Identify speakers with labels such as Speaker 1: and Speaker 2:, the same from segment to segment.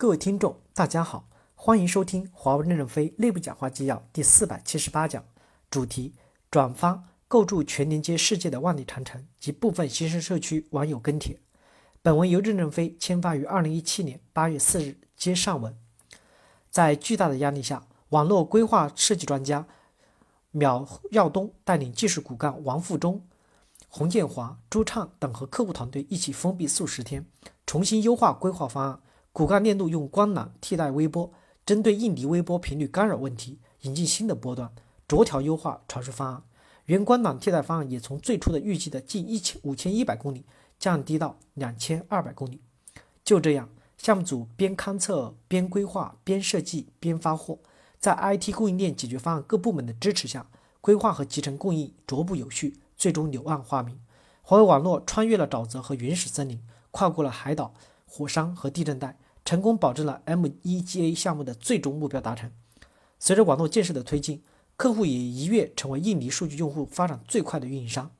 Speaker 1: 各位听众，大家好，欢迎收听华为任正非内部讲话纪要第四百七十八讲，主题：转发构筑全连接世界的万里长城及部分新生社区网友跟帖。本文由任正非签发于二零一七年八月四日，接上文。在巨大的压力下，网络规划设计专家苗耀东带领技术骨干王富忠、洪建华、朱畅等和客户团队一起封闭数十天，重新优化规划方案。骨干链路用光缆替代微波，针对印尼微波频率干扰问题，引进新的波段，逐条优化传输方案。原光缆替代方案也从最初的预计的近一千五千一百公里降低到两千二百公里。就这样，项目组边勘测边规划边设计边发货，在 IT 供应链解决方案各部门的支持下，规划和集成供应逐步有序，最终柳暗花明。华为网络穿越了沼泽和原始森林，跨过了海岛。火山和地震带成功保证了 MEGA 项目的最终目标达成。随着网络建设的推进，客户也一跃成为印尼数据用户发展最快的运营商。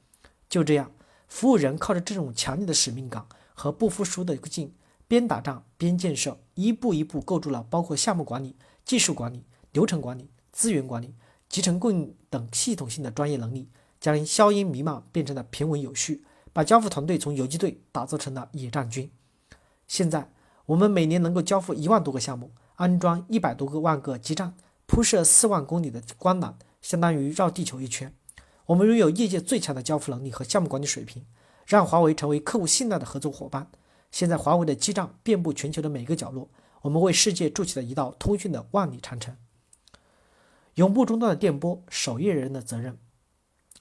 Speaker 1: 就这样，服务人靠着这种强烈的使命感和不服输的劲，边打仗边建设，一步一步构筑了包括项目管理、技术管理、流程管理、资源管理、集成供应等系统性的专业能力，将硝烟弥漫变成了平稳有序，把交付团队从游击队打造成了野战军。现在我们每年能够交付一万多个项目，安装一百多个万个基站，铺设四万公里的光缆，相当于绕地球一圈。我们拥有业界最强的交付能力和项目管理水平，让华为成为客户信赖的合作伙伴。现在华为的基站遍布全球的每个角落，我们为世界筑起了一道通讯的万里长城。永不中断的电波，守夜人的责任。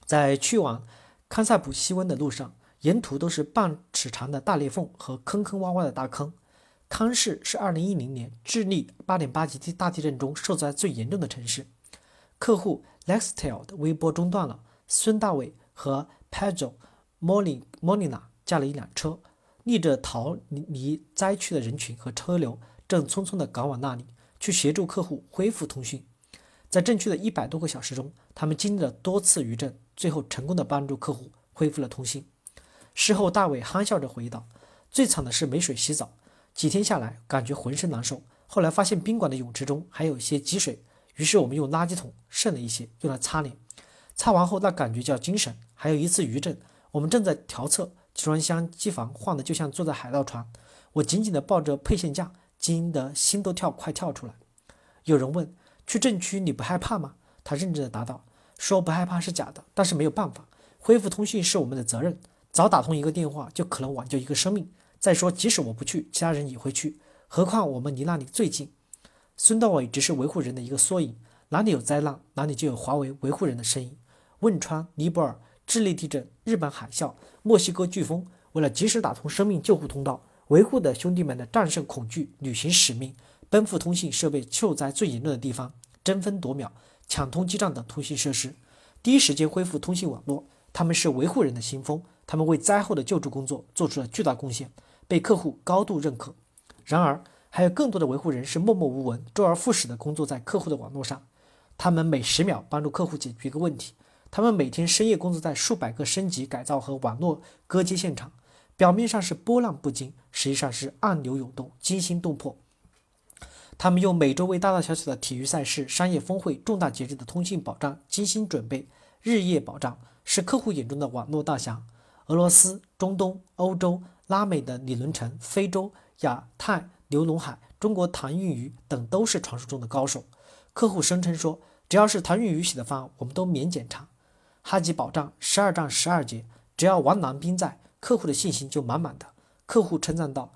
Speaker 1: 在去往康塞普西温的路上。沿途都是半尺长的大裂缝和坑坑洼洼的大坑。康市是2010年智利8.8级地大地震中受灾最严重的城市。客户 Lextel 的微波中断了，孙大伟和 Pedro Molina 驾了一辆车，逆着逃离灾区的人群和车流，正匆匆地赶往那里，去协助客户恢复通讯。在震区的一百多个小时中，他们经历了多次余震，最后成功地帮助客户恢复了通信。事后，大伟憨笑着回忆道：“最惨的是没水洗澡，几天下来感觉浑身难受。后来发现宾馆的泳池中还有一些积水，于是我们用垃圾桶剩了一些用来擦脸。擦完后那感觉叫精神。还有一次余震，我们正在调测集装箱机房，晃得就像坐在海盗船。我紧紧地抱着配线架，惊得心都跳快跳出来。有人问：去震区你不害怕吗？他认真地答道：说不害怕是假的，但是没有办法，恢复通讯是我们的责任。”早打通一个电话就可能挽救一个生命。再说，即使我不去，其他人也会去。何况我们离那里最近。孙道伟只是维护人的一个缩影。哪里有灾难，哪里就有华为维护人的身影。汶川、尼泊尔、智利地震、日本海啸、墨西哥飓风，为了及时打通生命救护通道，维护的兄弟们的战胜恐惧，履行使命，奔赴通信设备受灾最严重的地方，争分夺秒抢通基站等通信设施，第一时间恢复通信网络。他们是维护人的先锋。他们为灾后的救助工作做出了巨大贡献，被客户高度认可。然而，还有更多的维护人是默默无闻、周而复始的工作在客户的网络上。他们每十秒帮助客户解决一个问题，他们每天深夜工作在数百个升级改造和网络割接现场。表面上是波浪不惊，实际上是暗流涌动、惊心动魄。他们用每周为大大小小的体育赛事、商业峰会、重大节日的通信保障精心准备，日夜保障，是客户眼中的网络大侠。俄罗斯、中东、欧洲、拉美的李伦成，非洲、亚太、刘龙海，中国唐运瑜等都是传说中的高手。客户声称说，只要是唐运瑜写的方案，我们都免检查。哈吉保障十二战十二节，只要王南兵在，客户的信心就满满的。客户称赞道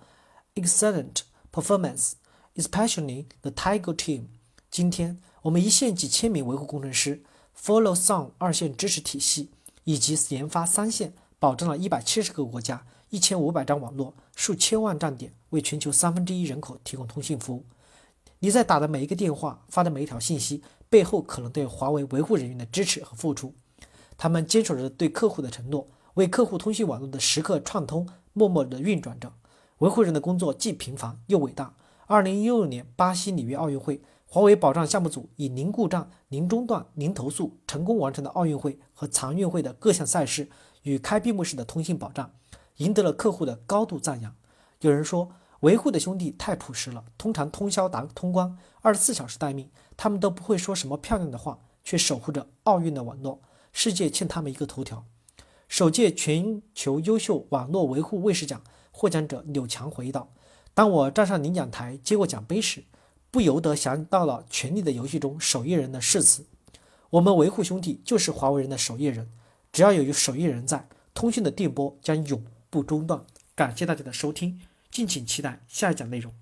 Speaker 1: ：“Excellent performance, especially the Tiger team。”今天我们一线几千名维护工程师，Follow Song 二线支持体系以及研发三线。保证了一百七十个国家、一千五百张网络、数千万站点，为全球三分之一人口提供通信服务。你在打的每一个电话、发的每一条信息，背后可能都有华为维护人员的支持和付出。他们坚守着对客户的承诺，为客户通信网络的时刻畅通默默地运转着。维护人的工作既平凡又伟大。二零一六年巴西里约奥运会，华为保障项目组以零故障、零中断、零投诉，成功完成了奥运会和残运会的各项赛事。与开闭幕式的通信保障，赢得了客户的高度赞扬。有人说，维护的兄弟太朴实了，通常通宵达通关，二十四小时待命，他们都不会说什么漂亮的话，却守护着奥运的网络，世界欠他们一个头条。首届全球优秀网络维护卫士奖获奖者柳强回忆道：“当我站上领奖台接过奖杯时，不由得想到了《权力的游戏》中守夜人的誓词：我们维护兄弟就是华为人的守夜人，只要有手艺人在，通讯的电波将永不中断。”感谢大家的收听。敬请期待下一讲内容。